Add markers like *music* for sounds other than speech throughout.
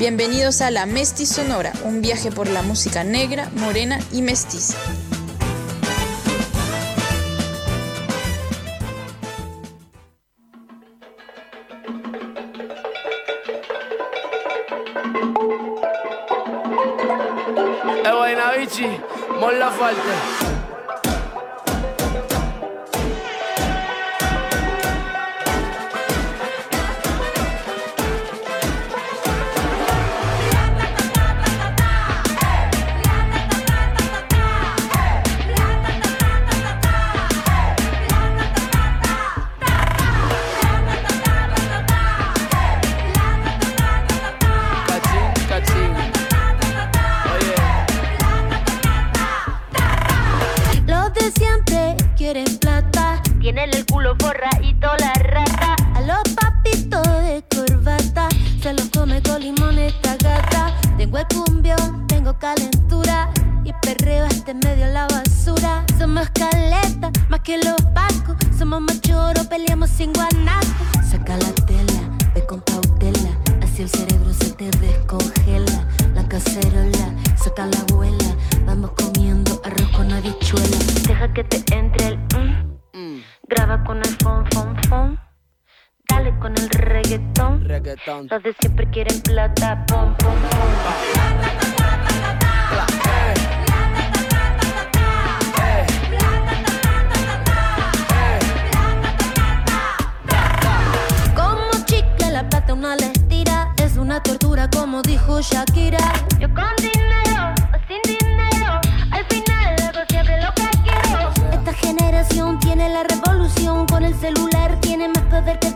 Bienvenidos a La Mesti Sonora, un viaje por la música negra, morena y mestiza. Eh, Molla Falta. Como dijo Shakira. Yo con dinero o sin dinero Al final hago siempre lo que quiero. Esta generación tiene la revolución Con el celular tiene más poder que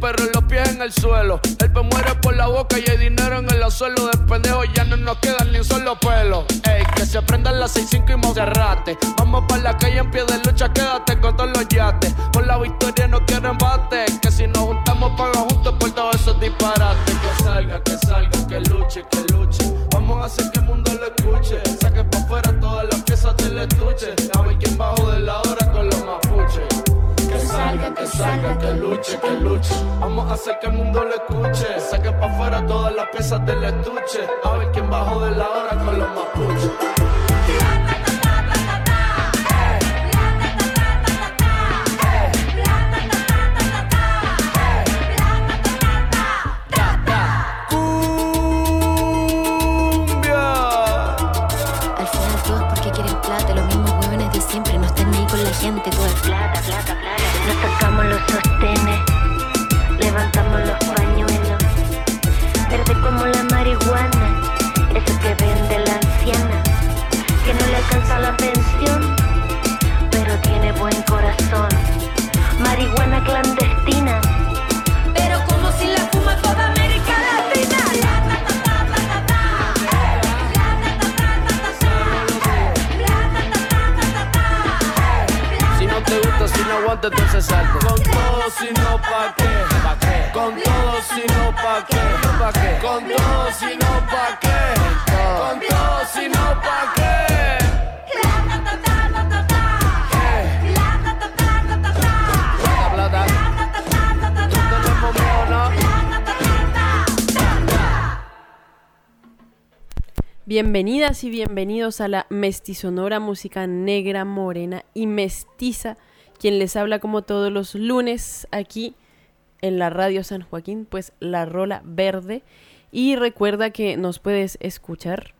Pero los pies en el suelo. El pe muere por la boca y hay dinero en el suelo. De pendejo ya no nos quedan ni un solo pelo. Ey, que se aprendan las 6-5 y Monserrate. Vamos para la calle en pie de lucha, quédate con todos los yates. Por la victoria no quiero embate. Que si nos juntamos, paga juntos por todos esos disparates. Que salga, que salga, que luche, que salga, que luche, que luche. Vamos a hacer que el mundo lo escuche. Saque pa' afuera todas las piezas del estuche. A ver quién bajó de la hora con los mapuches. Bienvenidas y bienvenidos a la mestizonora música negra, morena y mestiza quien les habla como todos los lunes aquí en la radio San Joaquín, pues la rola verde. Y recuerda que nos puedes escuchar,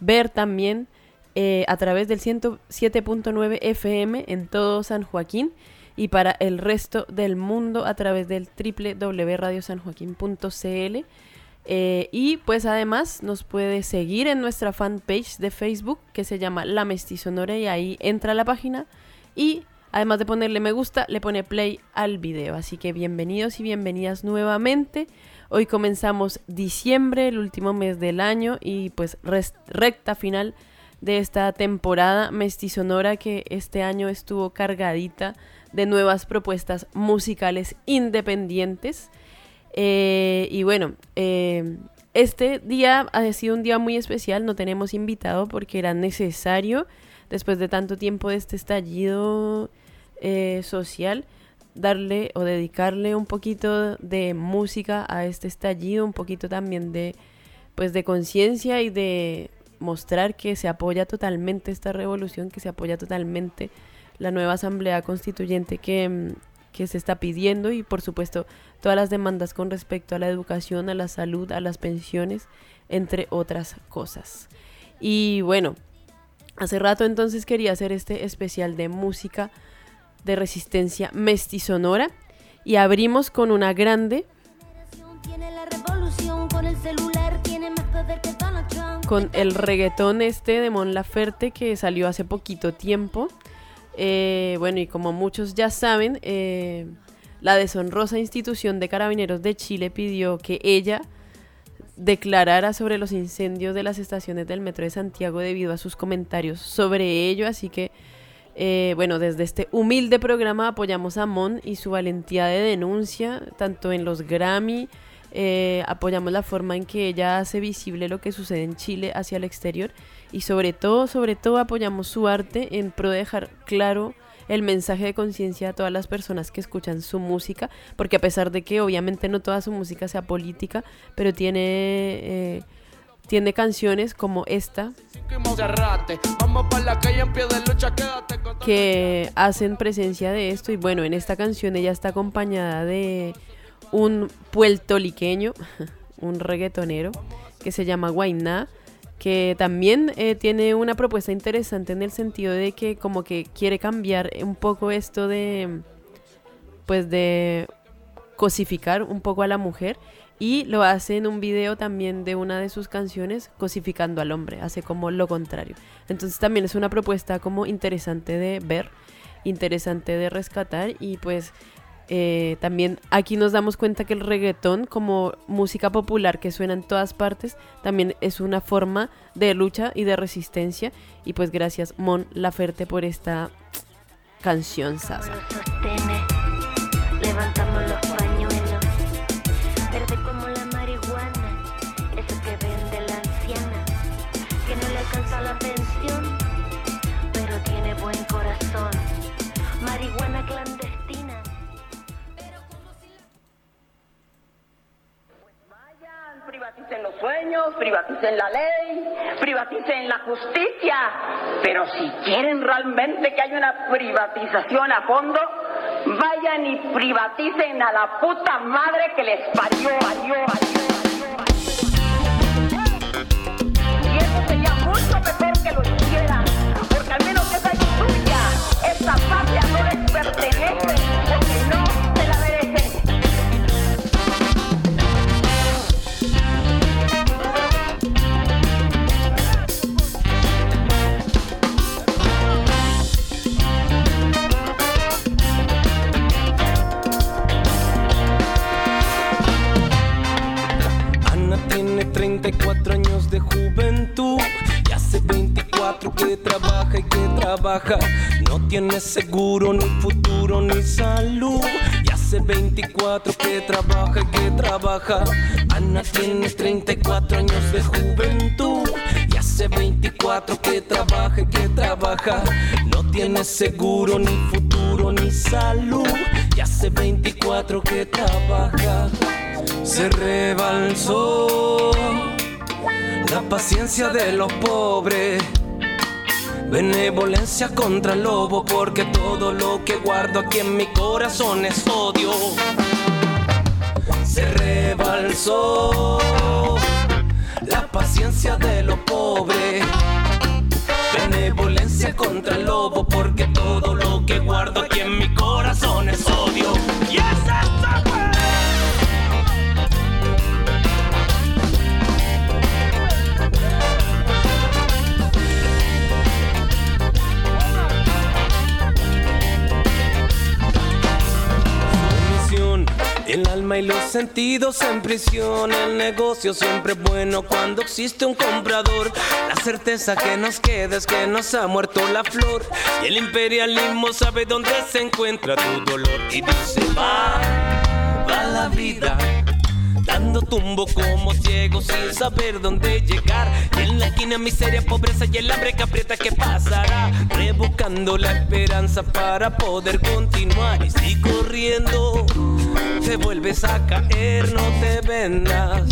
ver también eh, a través del 107.9 FM en todo San Joaquín y para el resto del mundo a través del www.radiosanjoaquín.cl. Eh, y pues además nos puede seguir en nuestra fanpage de Facebook que se llama La Mestizonora y ahí entra la página y además de ponerle me gusta, le pone play al video. Así que bienvenidos y bienvenidas nuevamente. Hoy comenzamos diciembre, el último mes del año y pues recta final de esta temporada mestizonora que este año estuvo cargadita de nuevas propuestas musicales independientes. Eh, y bueno, eh, este día ha sido un día muy especial, no tenemos invitado porque era necesario, después de tanto tiempo de este estallido eh, social, darle o dedicarle un poquito de música a este estallido, un poquito también de pues de conciencia y de mostrar que se apoya totalmente esta revolución, que se apoya totalmente la nueva asamblea constituyente que, mm, que se está pidiendo y por supuesto todas las demandas con respecto a la educación, a la salud, a las pensiones, entre otras cosas. Y bueno, hace rato entonces quería hacer este especial de música de resistencia mestizonora y abrimos con una grande con el reggaetón este de Mon Laferte que salió hace poquito tiempo. Eh, bueno, y como muchos ya saben, eh, la deshonrosa institución de carabineros de Chile pidió que ella declarara sobre los incendios de las estaciones del metro de Santiago debido a sus comentarios sobre ello. Así que, eh, bueno, desde este humilde programa apoyamos a Mon y su valentía de denuncia, tanto en los Grammy, eh, apoyamos la forma en que ella hace visible lo que sucede en Chile hacia el exterior y sobre todo, sobre todo apoyamos su arte en pro de dejar claro el mensaje de conciencia a todas las personas que escuchan su música, porque a pesar de que obviamente no toda su música sea política, pero tiene... Eh, tiene canciones como esta que hacen presencia de esto. Y bueno, en esta canción ella está acompañada de un puertoliqueño, *laughs* un reggaetonero, que se llama Guainá, que también eh, tiene una propuesta interesante en el sentido de que como que quiere cambiar un poco esto de, pues de cosificar un poco a la mujer y lo hace en un video también de una de sus canciones cosificando al hombre, hace como lo contrario. Entonces también es una propuesta como interesante de ver, interesante de rescatar y pues eh, también aquí nos damos cuenta que el reggaetón como música popular que suena en todas partes también es una forma de lucha y de resistencia y pues gracias Mon Laferte por esta canción Sasa. Sueños, privaticen la ley, privaticen la justicia. Pero si quieren realmente que haya una privatización a fondo, vayan y privaticen a la puta madre que les parió, parió, parió. Y eso sería mucho mejor que lo hicieran, porque al menos esa es tuya, esta patria no les pertenece, años de juventud y hace 24 que trabaja y que trabaja. No tiene seguro, ni futuro, ni salud. Y hace 24 que trabaja y que trabaja. Ana tiene 34 años de juventud y hace 24 que trabaja y que trabaja. No tiene seguro, ni futuro, ni salud. Y hace 24 que trabaja. Se rebalsó la paciencia de los pobres. Benevolencia contra el lobo, porque todo lo que guardo aquí en mi corazón es odio. Se rebalsó la paciencia de los pobres. Benevolencia contra el lobo, porque todo lo que guardo aquí en mi corazón es odio. Y alma y los sentidos en prisión. El negocio siempre es bueno cuando existe un comprador. La certeza que nos queda es que nos ha muerto la flor. Y el imperialismo sabe dónde se encuentra tu dolor. Y dice, va, va la vida Dando tumbo como ciego sin saber dónde llegar. Y en la esquina miseria, pobreza y el hambre que aprieta que pasará. Rebuscando la esperanza para poder continuar. Y si corriendo te vuelves a caer, no te vendas.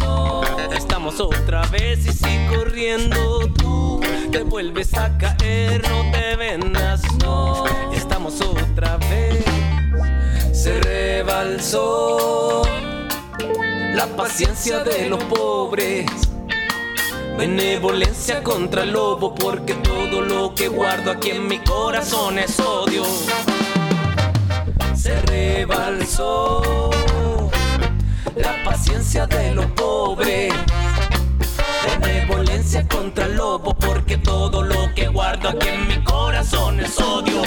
Estamos otra vez y si corriendo tú te vuelves a caer, no te vendas. No, estamos otra vez. Se rebalsó la paciencia de los pobres. Benevolencia contra el lobo, porque todo lo que guardo aquí en mi corazón es odio. Se rebalsó la paciencia de los pobres. Benevolencia contra el lobo, porque todo lo que guardo aquí en mi corazón es odio.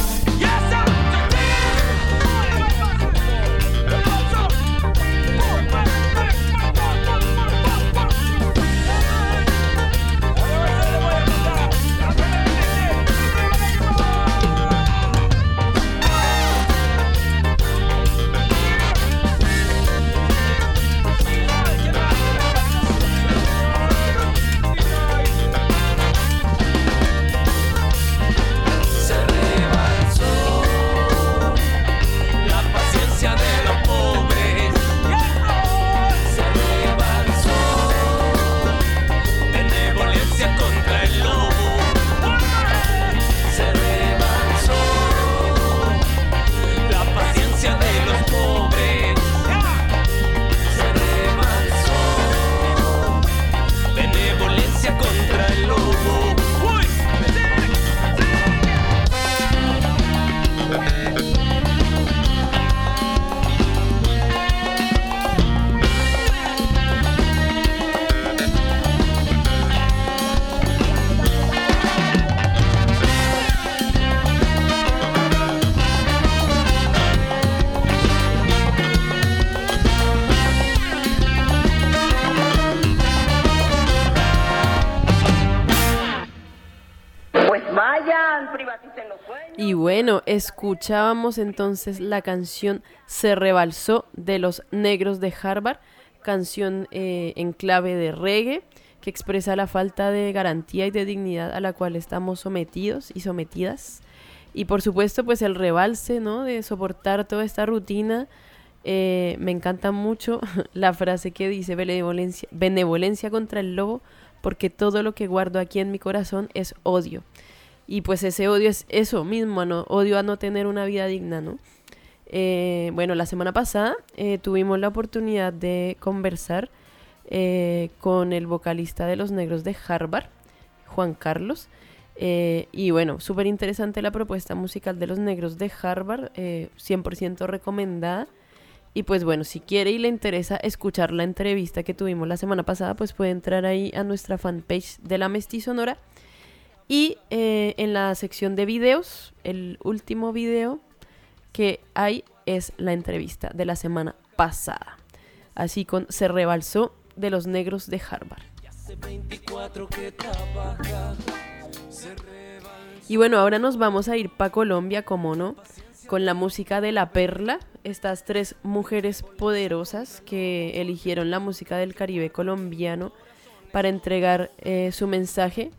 Escuchábamos entonces la canción Se rebalsó de los negros de Harvard, canción eh, en clave de reggae que expresa la falta de garantía y de dignidad a la cual estamos sometidos y sometidas. Y por supuesto, pues el rebalse, ¿no? De soportar toda esta rutina. Eh, me encanta mucho *laughs* la frase que dice benevolencia, benevolencia contra el lobo, porque todo lo que guardo aquí en mi corazón es odio. Y pues ese odio es eso mismo, ¿no? odio a no tener una vida digna, ¿no? Eh, bueno, la semana pasada eh, tuvimos la oportunidad de conversar eh, con el vocalista de Los Negros de Harvard, Juan Carlos. y bueno, súper interesante la propuesta musical de Los Negros de Harvard, 100% recomendada. Y pues bueno, si quiere y le interesa escuchar la entrevista que tuvimos la semana pasada, pues puede entrar ahí a nuestra fanpage de la Mestizonora y eh, en la sección de videos, el último video que hay es la entrevista de la semana pasada. Así con se rebalsó de los negros de Harvard. Y bueno, ahora nos vamos a ir para Colombia, como no, con la música de La Perla, estas tres mujeres poderosas que eligieron la música del Caribe colombiano para entregar eh, su mensaje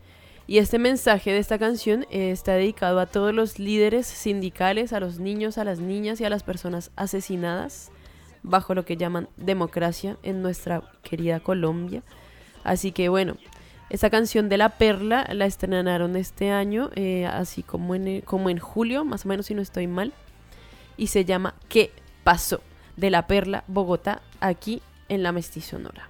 y este mensaje de esta canción eh, está dedicado a todos los líderes sindicales, a los niños, a las niñas y a las personas asesinadas bajo lo que llaman democracia en nuestra querida Colombia. Así que bueno, esta canción de La Perla la estrenaron este año, eh, así como en, como en julio, más o menos si no estoy mal, y se llama ¿Qué pasó? de La Perla, Bogotá, aquí en la Mestizonora.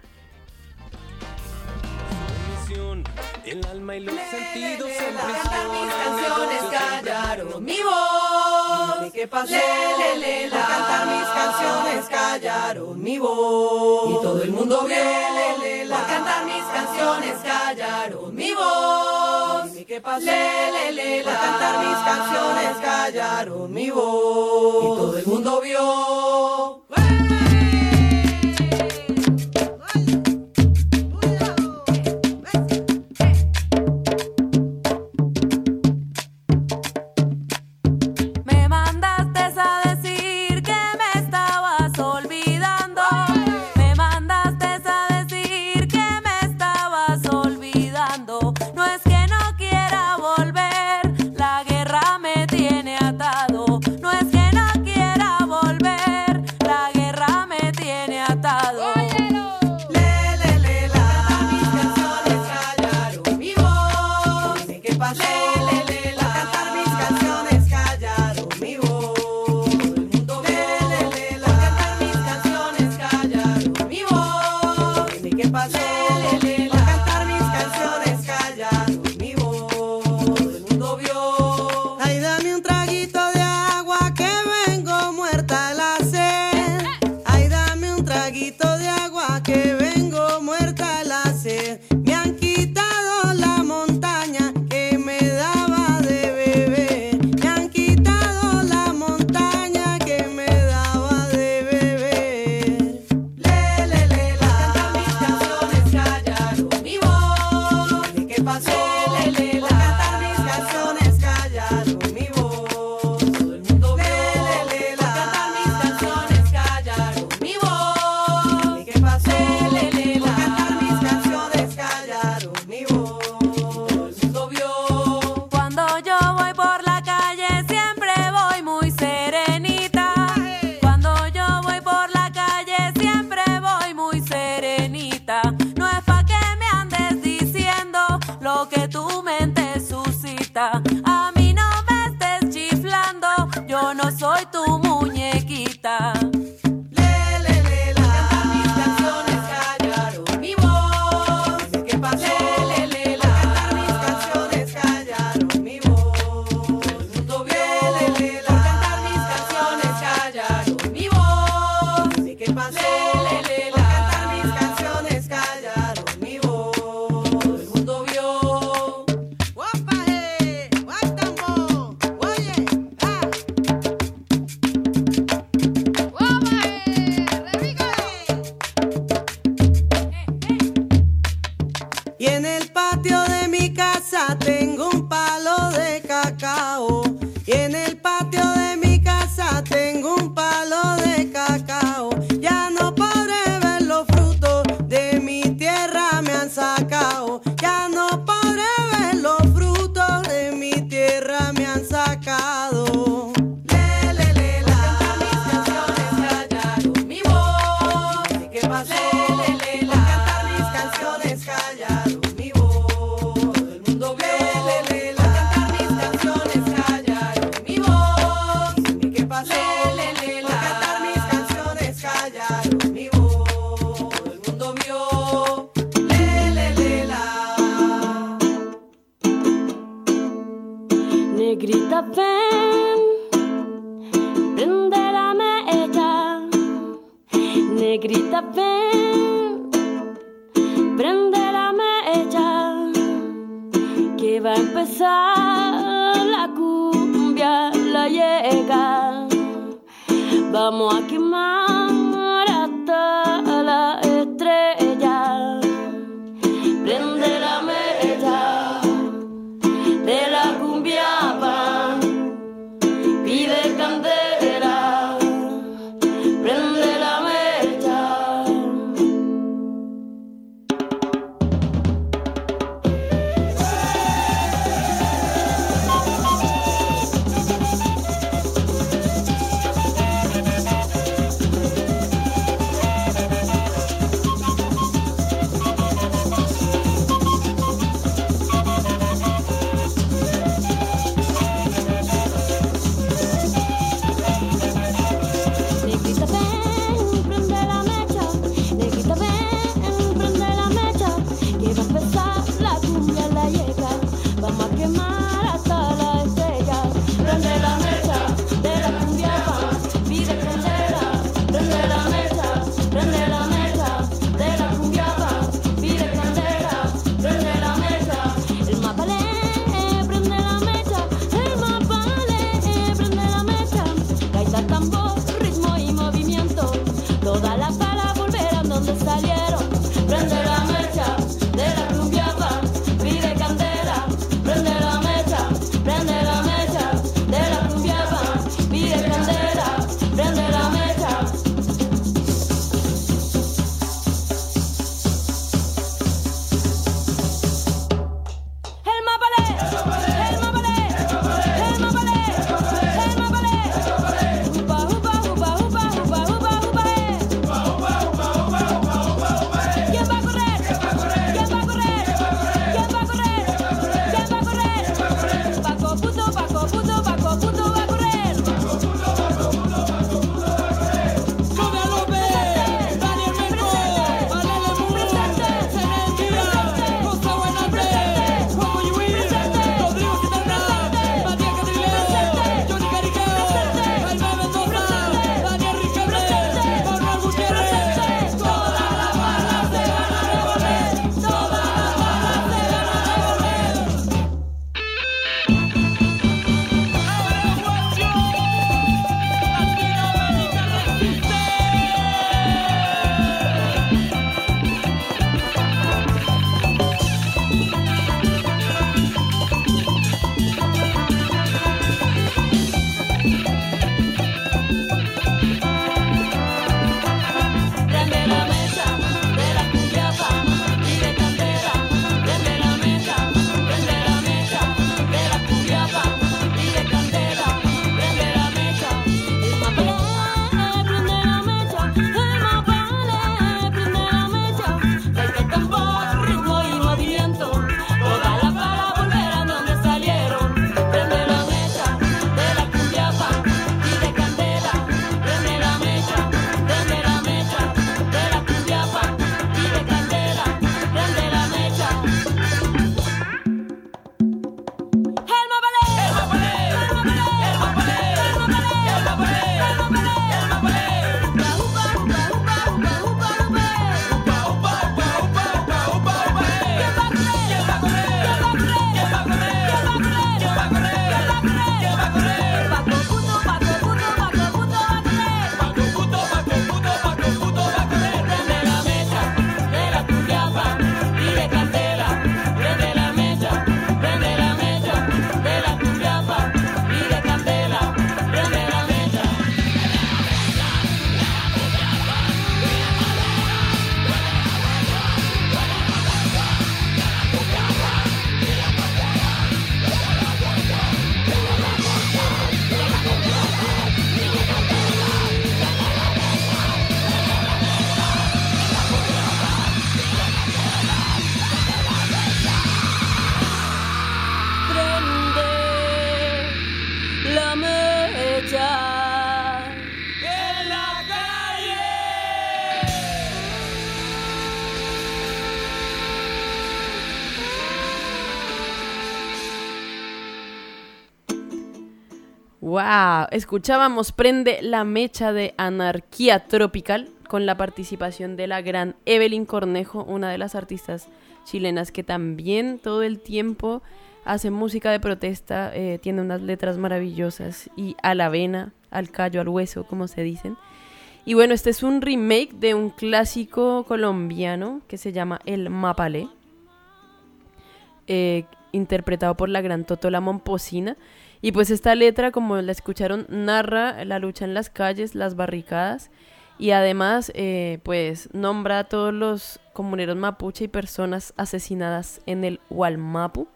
El alma y los sentidos en prisión. mis canciones callaron mi voz. ¿Qué pasó? Le, le, la. cantar mis canciones callaron mi voz. Y todo el mundo vio. Le, le, la. cantar mis canciones callaron mi voz. ¿Qué pasó? Le, le, la. cantar mis canciones callaron mi voz. Y todo el mundo vio. Escuchábamos Prende la mecha de Anarquía Tropical con la participación de la gran Evelyn Cornejo, una de las artistas chilenas que también todo el tiempo hace música de protesta, eh, tiene unas letras maravillosas y a la vena, al callo, al hueso, como se dicen. Y bueno, este es un remake de un clásico colombiano que se llama El Mapalé, eh, interpretado por la gran Totola Momposina. Y pues esta letra, como la escucharon, narra la lucha en las calles, las barricadas y además eh, pues nombra a todos los comuneros mapuche y personas asesinadas en el Hualmapu.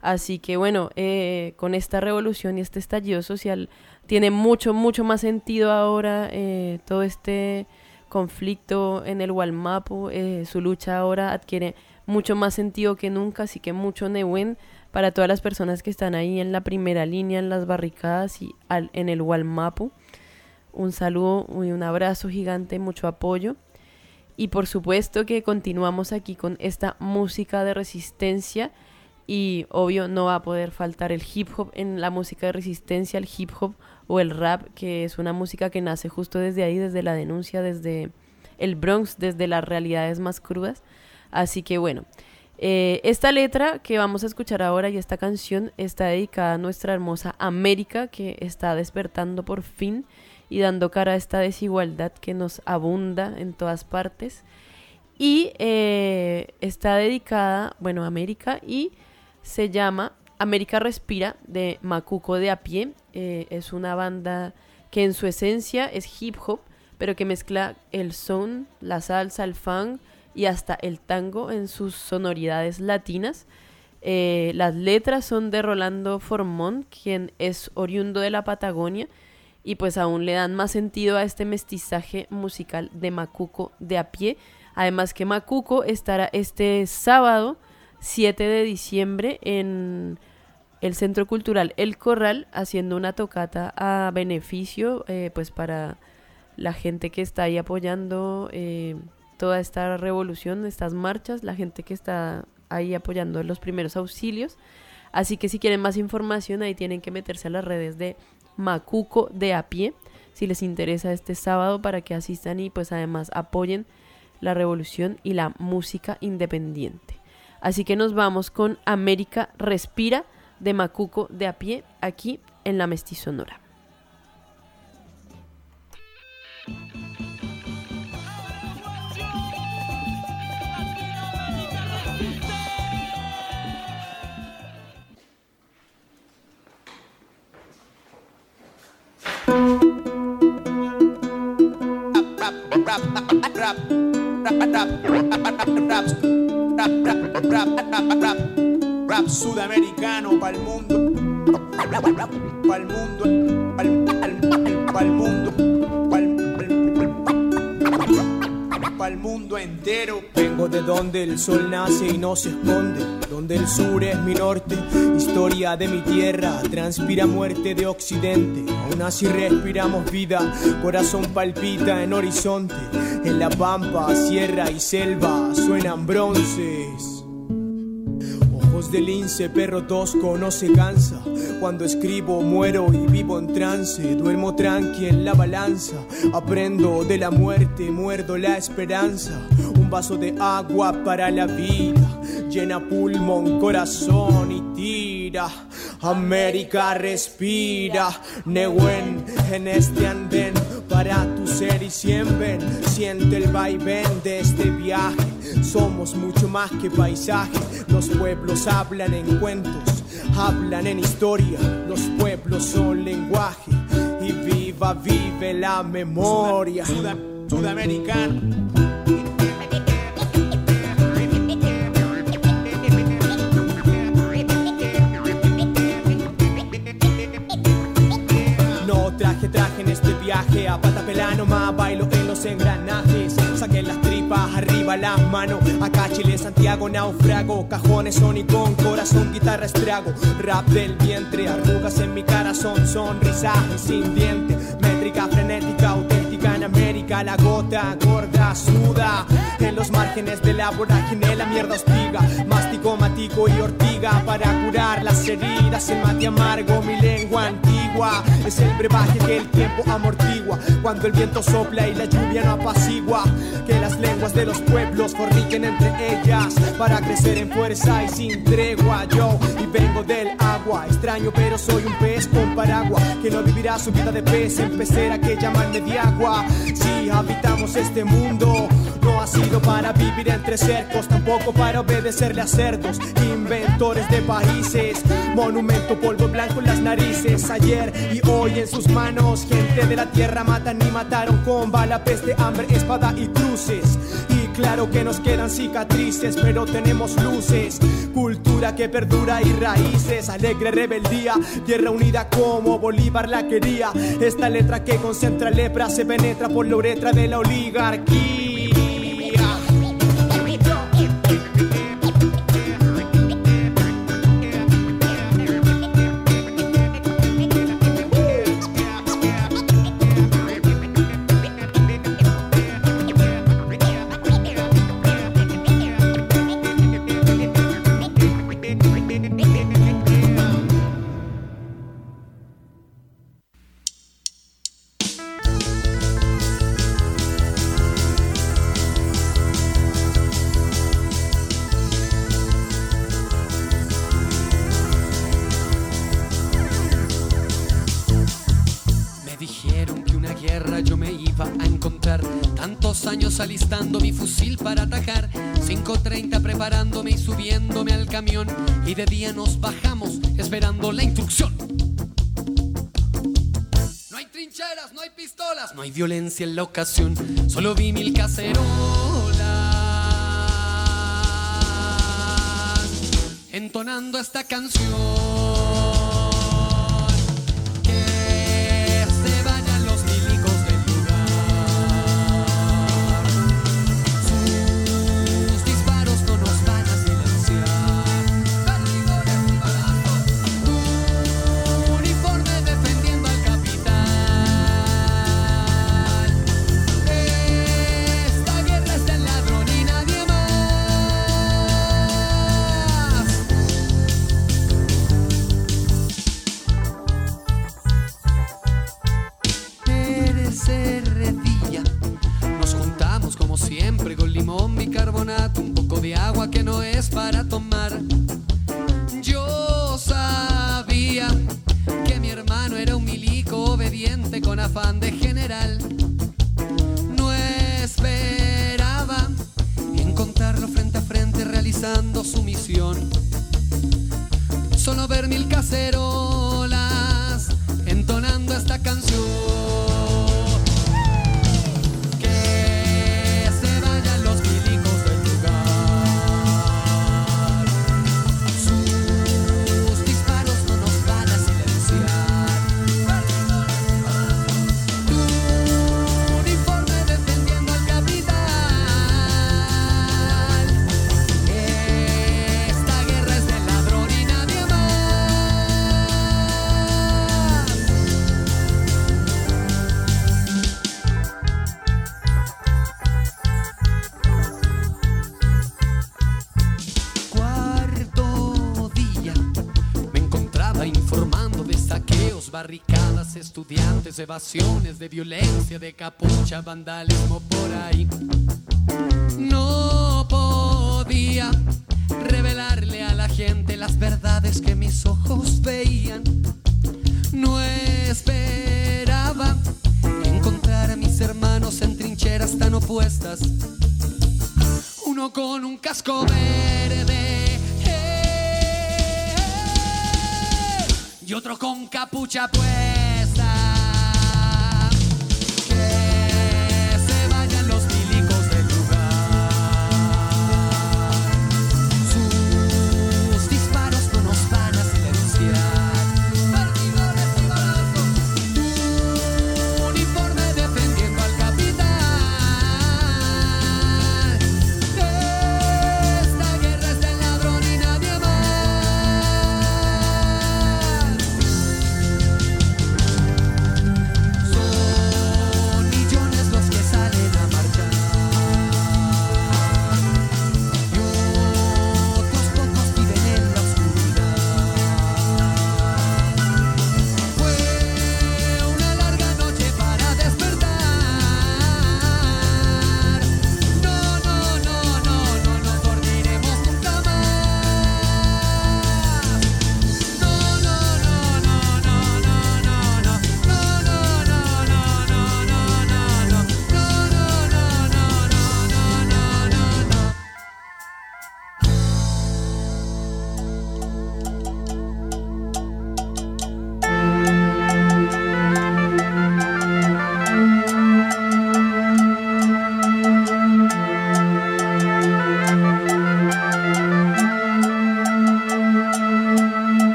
Así que bueno, eh, con esta revolución y este estallido social tiene mucho, mucho más sentido ahora eh, todo este conflicto en el Hualmapu. Eh, su lucha ahora adquiere mucho más sentido que nunca, así que mucho Nehuen para todas las personas que están ahí en la primera línea, en las barricadas y en el Hualmapu. Un saludo y un abrazo gigante, mucho apoyo. Y por supuesto que continuamos aquí con esta música de resistencia y obvio no va a poder faltar el hip hop en la música de resistencia, el hip hop o el rap, que es una música que nace justo desde ahí, desde la denuncia, desde el Bronx, desde las realidades más crudas. Así que bueno, eh, esta letra que vamos a escuchar ahora y esta canción está dedicada a nuestra hermosa América que está despertando por fin y dando cara a esta desigualdad que nos abunda en todas partes. Y eh, está dedicada, bueno, a América y se llama América Respira de Macuco de a pie. Eh, es una banda que en su esencia es hip hop, pero que mezcla el son, la salsa, el funk y hasta el tango en sus sonoridades latinas. Eh, las letras son de Rolando Formón, quien es oriundo de la Patagonia, y pues aún le dan más sentido a este mestizaje musical de Macuco de a pie. Además que Macuco estará este sábado 7 de diciembre en el Centro Cultural El Corral haciendo una tocata a beneficio eh, pues para la gente que está ahí apoyando eh, toda esta revolución, estas marchas, la gente que está ahí apoyando los primeros auxilios. Así que si quieren más información ahí tienen que meterse a las redes de Macuco de a pie si les interesa este sábado para que asistan y pues además apoyen la revolución y la música independiente. Así que nos vamos con América Respira de Macuco de a pie aquí en la Mestizonora. Rap, sudamericano para el mundo, para el mundo, para el mundo, el mundo entero. Vengo de donde el sol nace y no se esconde, donde el sur es mi norte, historia de mi tierra, transpira muerte de occidente, aún así respiramos vida, corazón palpita en horizonte, en la pampa, sierra y selva suenan bronces del lince, perro tosco, no se cansa. Cuando escribo, muero y vivo en trance. Duermo tranqui en la balanza. Aprendo de la muerte, muerdo la esperanza. Un vaso de agua para la vida. Llena pulmón, corazón y tira. América respira. Nehuen en este andén para tu ser y siempre siente el vaivén de este viaje. Somos mucho más que paisaje. Los pueblos hablan en cuentos, hablan en historia. Los pueblos son lenguaje y viva, vive la memoria. Sudamericano. traje en viaje A pata pelano más bailo en los engranajes. Saquen las tripas, arriba las manos Acá Chile, Santiago, naufrago. Cajones son con corazón, guitarra estrago. Rap del vientre, arrugas en mi cara Son sonrisas sin diente Métrica frenética, auténtica en América. La gota gorda, suda En los márgenes de la vorágine. La mierda hostiga Mástico, matico y ortiga Para curar las heridas. El mate amargo, mi lengua antigua. Es el brebaje que el tiempo amortigua. Cuando el viento sopla y la lluvia no apacigua. Que las lenguas de los pueblos forniquen entre ellas. Para crecer en fuerza y sin tregua. Yo y vengo del agua. Extraño, pero soy un pez con paraguas. Que no vivirá su vida de pez en pecera que llaman de agua. Si habitamos este mundo. Ha sido para vivir entre cercos, tampoco para obedecerle a cerdos, inventores de países, monumento polvo blanco en las narices, ayer y hoy en sus manos, gente de la tierra matan y mataron con bala, peste, hambre, espada y cruces. Y claro que nos quedan cicatrices, pero tenemos luces, cultura que perdura y raíces, alegre rebeldía, tierra unida como Bolívar la quería, esta letra que concentra lepra se penetra por la uretra de la oligarquía. Y de día nos bajamos esperando la instrucción. No hay trincheras, no hay pistolas, no hay violencia en la ocasión. Solo vi mil cacerolas. Entonando esta canción. Evasiones, de violencia, de capucha, vandalismo por ahí. No podía revelarle a la gente las verdades que mis ojos veían. No esperaba encontrar a mis hermanos en trincheras tan opuestas. Uno con un casco verde eh, y otro con capucha puesta.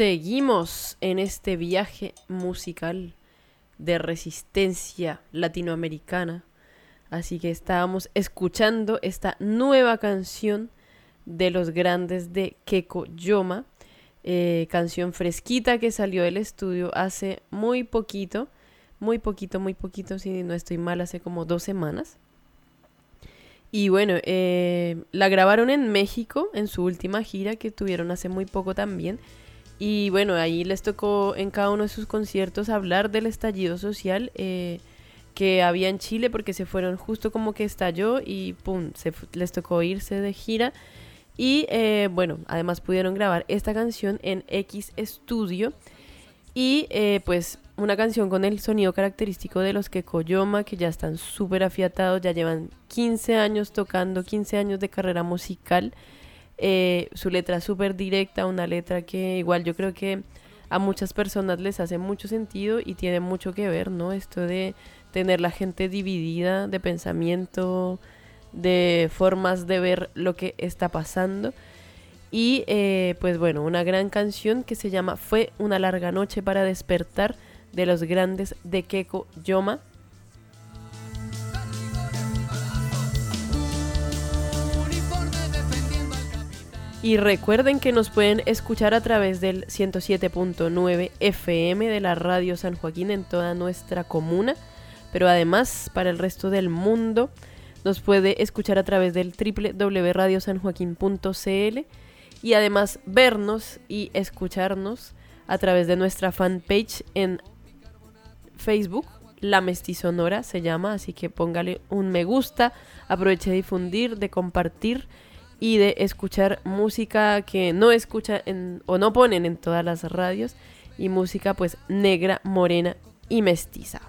Seguimos en este viaje musical de resistencia latinoamericana. Así que estábamos escuchando esta nueva canción de los grandes de Keko Yoma. Eh, canción fresquita que salió del estudio hace muy poquito. Muy poquito, muy poquito, si no estoy mal, hace como dos semanas. Y bueno, eh, la grabaron en México en su última gira que tuvieron hace muy poco también. Y bueno, ahí les tocó en cada uno de sus conciertos hablar del estallido social eh, que había en Chile porque se fueron justo como que estalló y pum, se, les tocó irse de gira. Y eh, bueno, además pudieron grabar esta canción en X Studio. Y pues una canción con el sonido característico de los que Koyoma, que ya están súper afiatados, ya llevan 15 años tocando, 15 años de carrera musical. Eh, su letra súper directa, una letra que igual yo creo que a muchas personas les hace mucho sentido y tiene mucho que ver, ¿no? Esto de tener la gente dividida de pensamiento, de formas de ver lo que está pasando. Y eh, pues bueno, una gran canción que se llama Fue una larga noche para despertar de los grandes de Keko Yoma. Y recuerden que nos pueden escuchar a través del 107.9 FM de la radio San Joaquín en toda nuestra comuna, pero además para el resto del mundo. Nos puede escuchar a través del www.radiosanjoaquín.cl y además vernos y escucharnos a través de nuestra fanpage en Facebook, La Mestizonora se llama, así que póngale un me gusta, aproveche de difundir, de compartir y de escuchar música que no escucha en, o no ponen en todas las radios y música pues negra, morena y mestiza.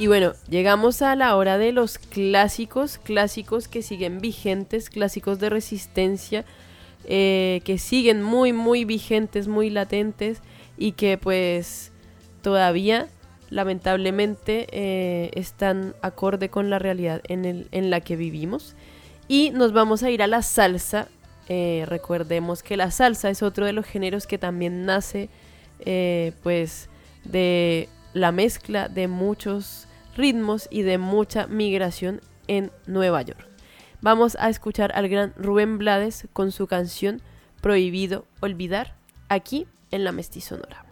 Y bueno, llegamos a la hora de los clásicos, clásicos que siguen vigentes, clásicos de resistencia, eh, que siguen muy, muy vigentes, muy latentes y que pues todavía lamentablemente eh, están acorde con la realidad en, la que vivimos. Y nos vamos a ir a la salsa. Eh, recordemos que la salsa es otro de los géneros que también nace pues de la mezcla de muchos ritmos y de mucha migración en Nueva York. Vamos a escuchar al gran Rubén Blades con su canción Prohibido Olvidar, aquí en la Mestizonora.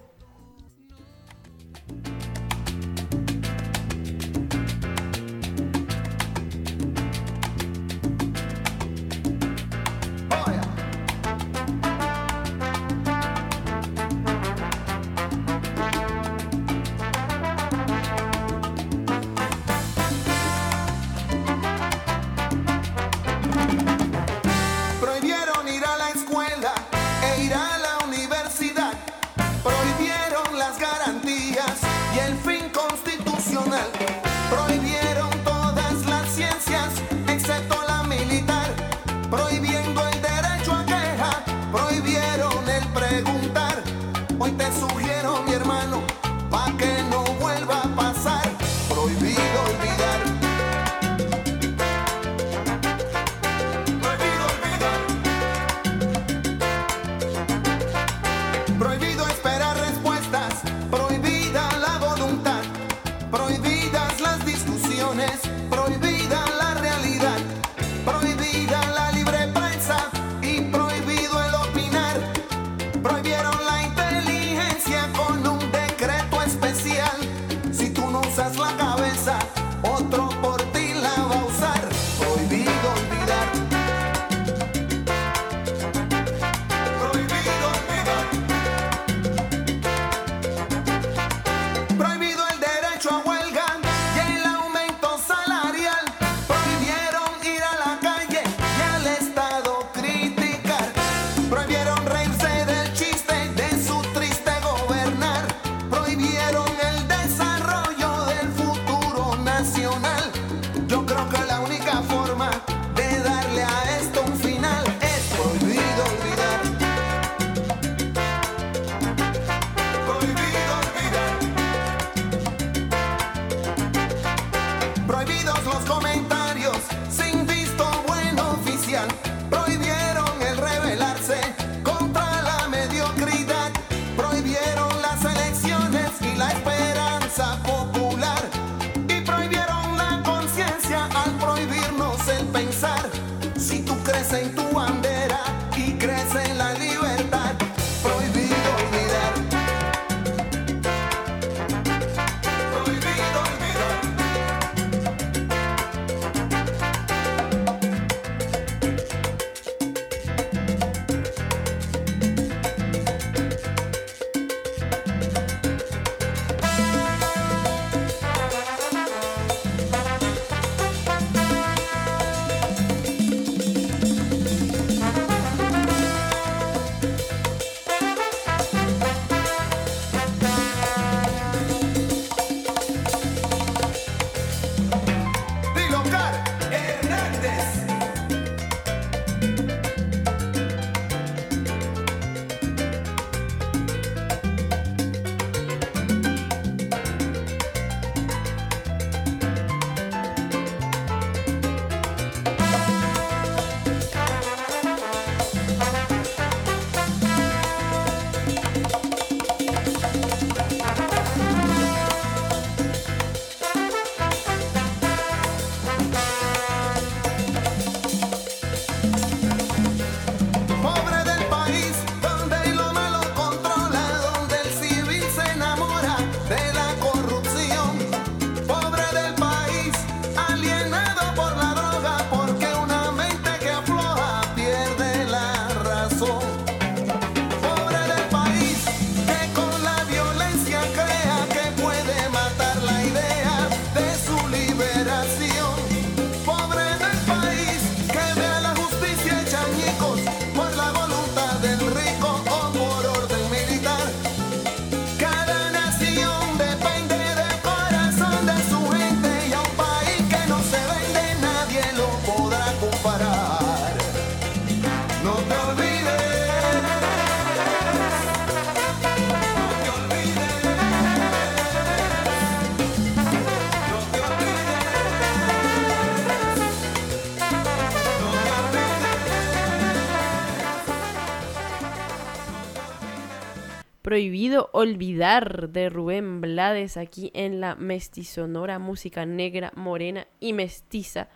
Sinto em tua Prohibido Olvidar de Rubén Blades aquí en la Mestizonora, música negra, morena y mestiza.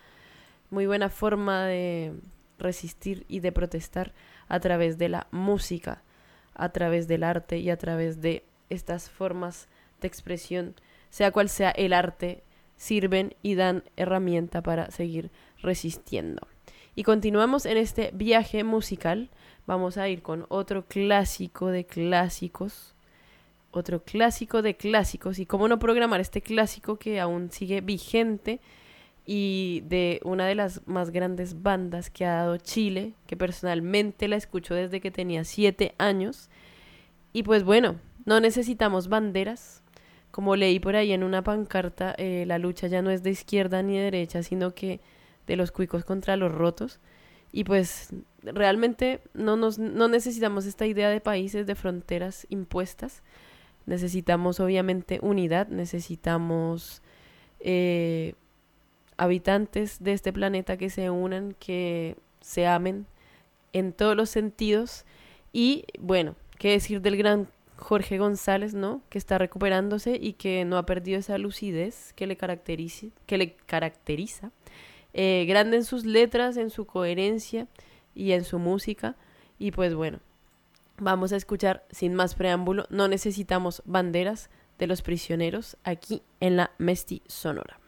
Muy buena forma de resistir y de protestar a través de la música, a través del arte y a través de estas formas de expresión, sea cual sea el arte, sirven y dan herramienta para seguir resistiendo. Y continuamos en este viaje musical vamos a ir con otro clásico de clásicos. Otro clásico de clásicos. Y cómo no programar este clásico que aún sigue vigente y de una de las más grandes bandas que ha dado Chile, que personalmente la escucho desde que tenía siete años. Y pues bueno, no necesitamos banderas. Como leí por ahí en una pancarta, eh, la lucha ya no es de izquierda ni de derecha, sino que de los cuicos contra los rotos. Y pues realmente no, nos, no necesitamos esta idea de países, de fronteras impuestas. Necesitamos obviamente unidad, necesitamos eh, habitantes de este planeta que se unan, que se amen en todos los sentidos. Y bueno, qué decir del gran Jorge González, ¿no? Que está recuperándose y que no ha perdido esa lucidez que le, caracteriza, que le caracteriza eh, grande en sus letras, en su coherencia y en su música. Y pues bueno, vamos a escuchar sin más preámbulo, no necesitamos banderas de los prisioneros aquí en la Mesti Sonora.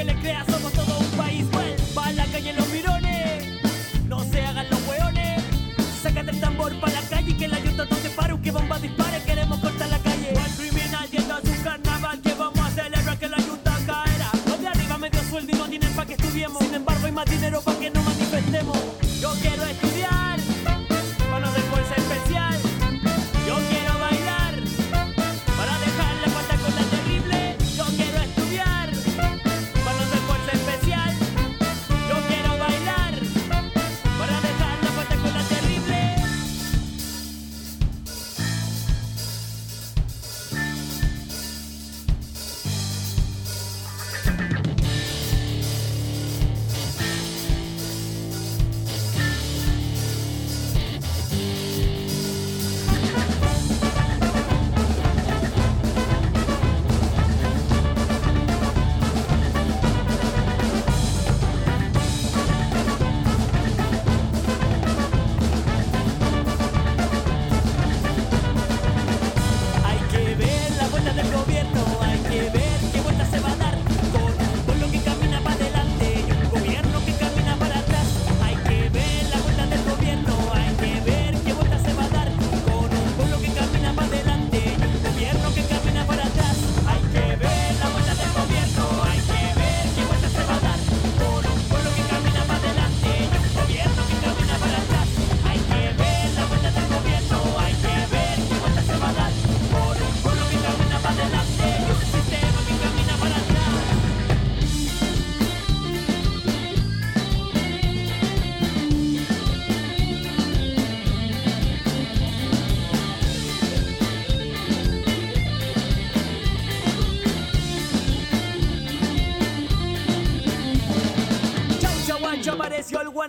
que le creas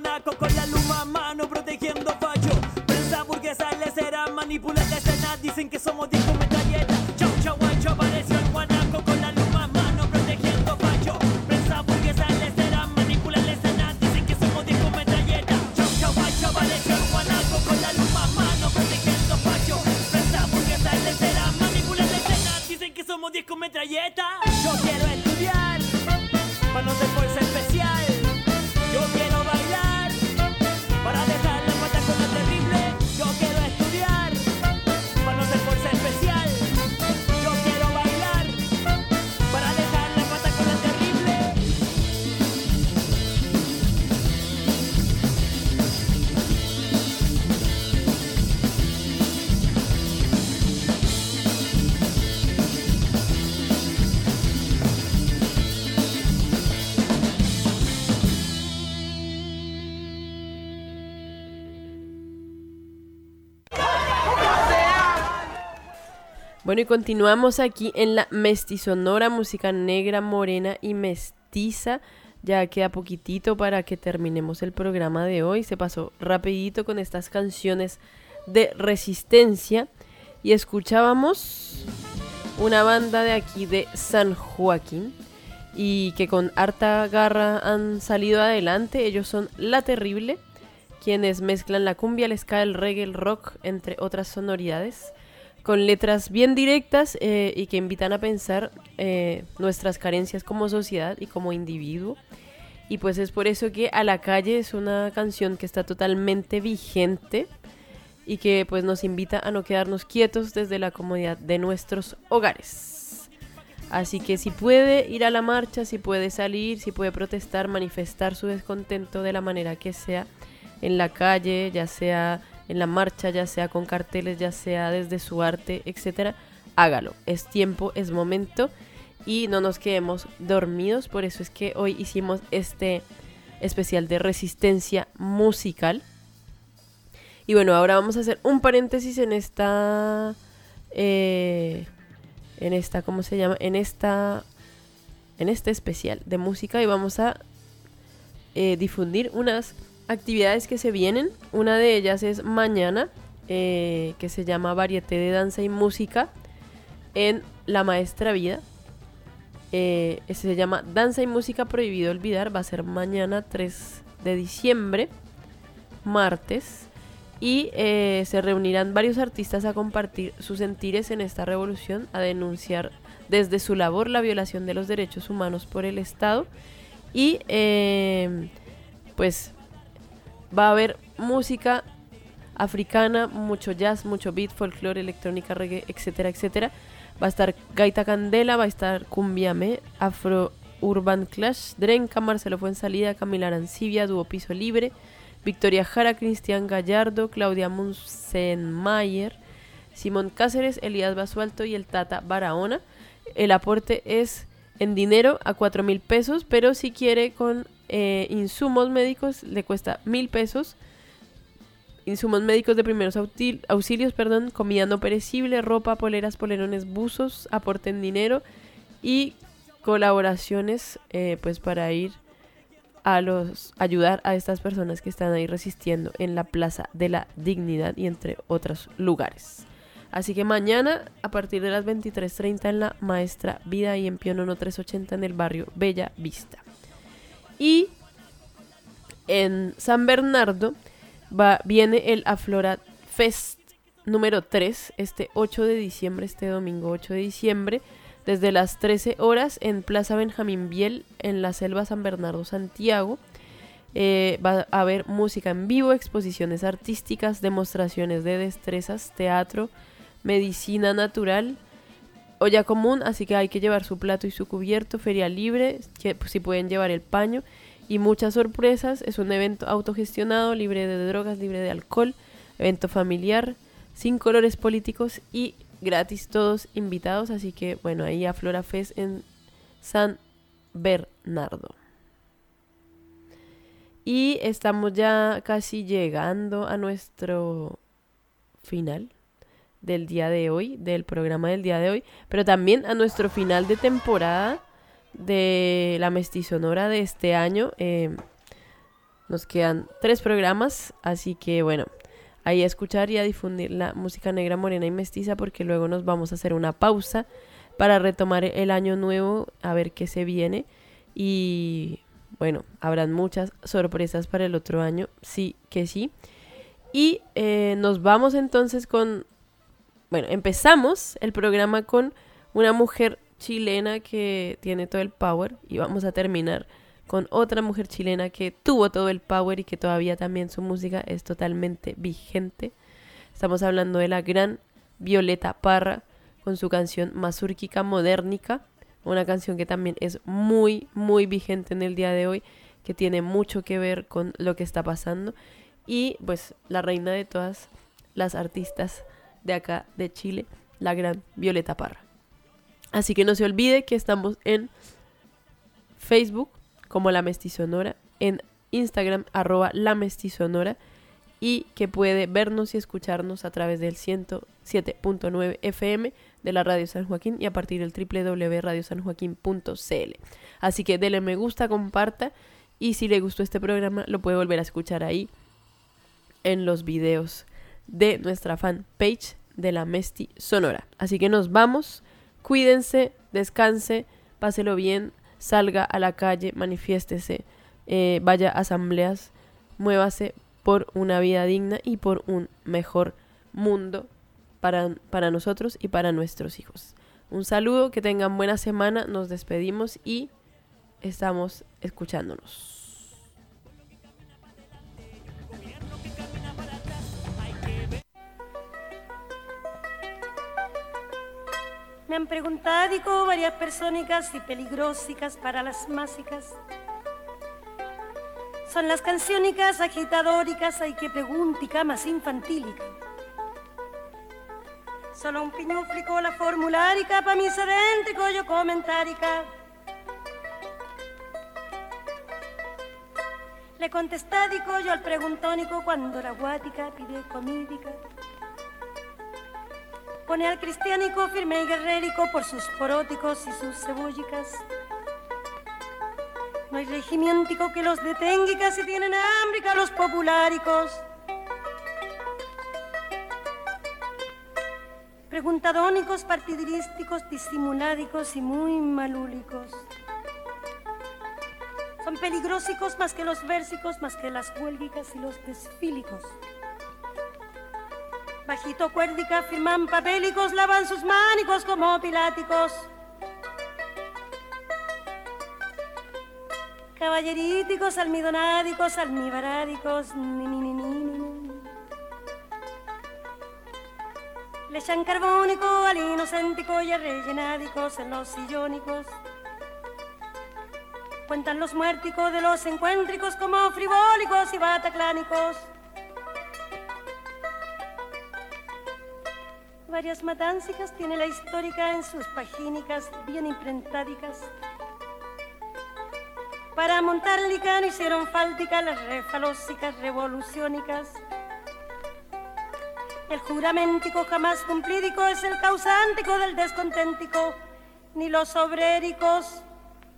Anarcho Bueno, y continuamos aquí en la mestizonora, música negra, morena y mestiza. Ya queda poquitito para que terminemos el programa de hoy. Se pasó rapidito con estas canciones de resistencia. Y escuchábamos una banda de aquí de San Joaquín. Y que con harta garra han salido adelante. Ellos son La Terrible, quienes mezclan la cumbia, el ska, el reggae, el rock, entre otras sonoridades con letras bien directas eh, y que invitan a pensar eh, nuestras carencias como sociedad y como individuo. Y pues es por eso que A la calle es una canción que está totalmente vigente y que pues nos invita a no quedarnos quietos desde la comodidad de nuestros hogares. Así que si puede ir a la marcha, si puede salir, si puede protestar, manifestar su descontento de la manera que sea en la calle, ya sea en la marcha, ya sea con carteles, ya sea desde su arte, etcétera, hágalo. Es tiempo, es momento y no nos quedemos dormidos. Por eso es que hoy hicimos este especial de resistencia musical. Y bueno, ahora vamos a hacer un paréntesis en esta. eh, en esta, ¿cómo se llama? En esta. En este especial de música y vamos a eh, difundir unas actividades que se vienen. Una de ellas es mañana, eh, que se llama Varieté de Danza y Música en La Maestra Vida. Eh, ese se llama Danza y Música Prohibido Olvidar. Va a ser mañana 3 de diciembre, martes. Y eh, se reunirán varios artistas a compartir sus sentires en esta revolución, a denunciar desde su labor la violación de los derechos humanos por el Estado. Y eh, pues va a haber música africana, mucho jazz, mucho beat, folclore, electrónica, reggae, etcétera, etcétera. Va a estar Gaita Candela, va a estar Cumbiame, Afro Urban Clash, Drenka, Marcelo Fuensalida, Camila Arancibia, Dúo Piso Libre, Victoria Jara, Cristian Gallardo, Claudia Munzenmayer, Simón Cáceres, Elías Basualto y el Tata Barahona. El aporte es en dinero a cuatro mil pesos, pero si quiere con eh, insumos médicos le cuesta mil pesos. Insumos médicos de primeros auxil- auxilios, perdón, comida no perecible, ropa, poleras, polerones, buzos, aporte en dinero y colaboraciones eh, pues para ir a los ayudar a estas personas que están ahí resistiendo en la Plaza de la Dignidad y entre otros lugares. Así que mañana a partir de las 23:30 en la Maestra Vida y en Pionono 1380 en el barrio Bella Vista. Y en San Bernardo va, viene el Aflora Fest número 3, este 8 de diciembre, este domingo 8 de diciembre, desde las 13 horas en Plaza Benjamín Biel, en la Selva San Bernardo, Santiago. Eh, va a haber música en vivo, exposiciones artísticas, demostraciones de destrezas, teatro, medicina natural, olla común, así que hay que llevar su plato y su cubierto, feria libre, que pues, si pueden llevar el paño y muchas sorpresas. Es un evento autogestionado, libre de drogas, libre de alcohol, evento familiar, sin colores políticos y gratis todos invitados, así que bueno, ahí a Flora Fest en San Bernardo. Y estamos ya casi llegando a nuestro final del día de hoy, del programa del día de hoy, pero también a nuestro final de temporada de la mestizonora de este año. Eh, Nos quedan tres programas, así que bueno, ahí a escuchar y a difundir la música negra, morena y mestiza porque luego nos vamos a hacer una pausa para retomar el año nuevo, a ver qué se viene y bueno, habrán muchas sorpresas para el otro año, sí que sí. Y eh, nos vamos entonces con, bueno, empezamos el programa con una mujer chilena que tiene todo el power y vamos a terminar con otra mujer chilena que tuvo todo el power y que todavía también su música es totalmente vigente. Estamos hablando de la gran Violeta Parra con su canción Mazúrquica Modernica, una canción que también es muy, muy vigente en el día de hoy, que tiene mucho que ver con lo que está pasando. Y pues la reina de todas las artistas de acá de Chile, la gran Violeta Parra. Así que no se olvide que estamos en Facebook como La Mestizonora, en Instagram arroba La Mestizonora y que puede vernos y escucharnos a través del 107.9 FM de la Radio San Joaquín y a partir del www.radiosanjoaquín.cl. Así que dele me gusta, comparta y si le gustó este programa lo puede volver a escuchar ahí en los videos de nuestra fanpage de la Mesti Sonora. Así que nos vamos, cuídense, descanse, páselo bien, salga a la calle, manifiéstese, eh, vaya a asambleas, muévase por una vida digna y por un mejor mundo para, para nosotros y para nuestros hijos. Un saludo, que tengan buena semana, nos despedimos y estamos escuchándonos. Me han preguntado varias personas y peligrosas para las másicas. Son las canciónicas agitadóricas, hay que preguntica más infantílica. Solo un piñuflico la formulárica pa' mi sedéntrico yo comentárica. Le contestádico yo al preguntónico cuando la guática pide comídica. Pone al cristiánico firme y guerrérico por sus poróticos y sus cebúllicas. No hay regimiéntico que los detenga y casi tienen hambre los populáricos. Preguntadónicos, partidirísticos, disimuládicos y muy malúlicos. Son peligrosicos más que los versicos, más que las huélgicas y los desfílicos. Bajito cuérdica firman papélicos, lavan sus mánicos como piláticos. Caballeríticos, almidonádicos, almibarádicos, ni, ni, ni, Le echan carbónico al inocéntico y rellenádicos en los sillónicos. Cuentan los muérticos de los encuéntricos como frivólicos y bataclánicos. Varias matáncicas tiene la histórica en sus pagínicas bien imprentádicas. Para montar licano hicieron fáltica las refalósicas revoluciónicas. El juramentico jamás cumplídico es el causántico del desconténtico. Ni los obréricos,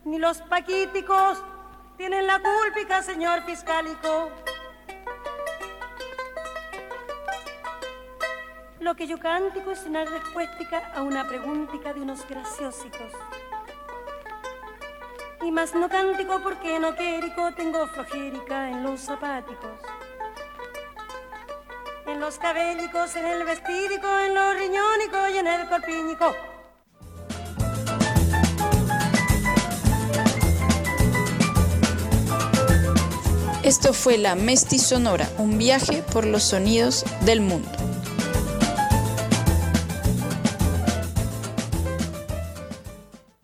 ni los paquíticos tienen la cúlpica, señor fiscálico. Lo que yo cántico es una respuesta a una preguntica de unos graciosicos. Y más no cántico porque no quérico tengo flojérica en los zapáticos. En los cabélicos, en el vestídico, en los riñónicos y en el corpiñico. Esto fue la Mesti Sonora, un viaje por los sonidos del mundo.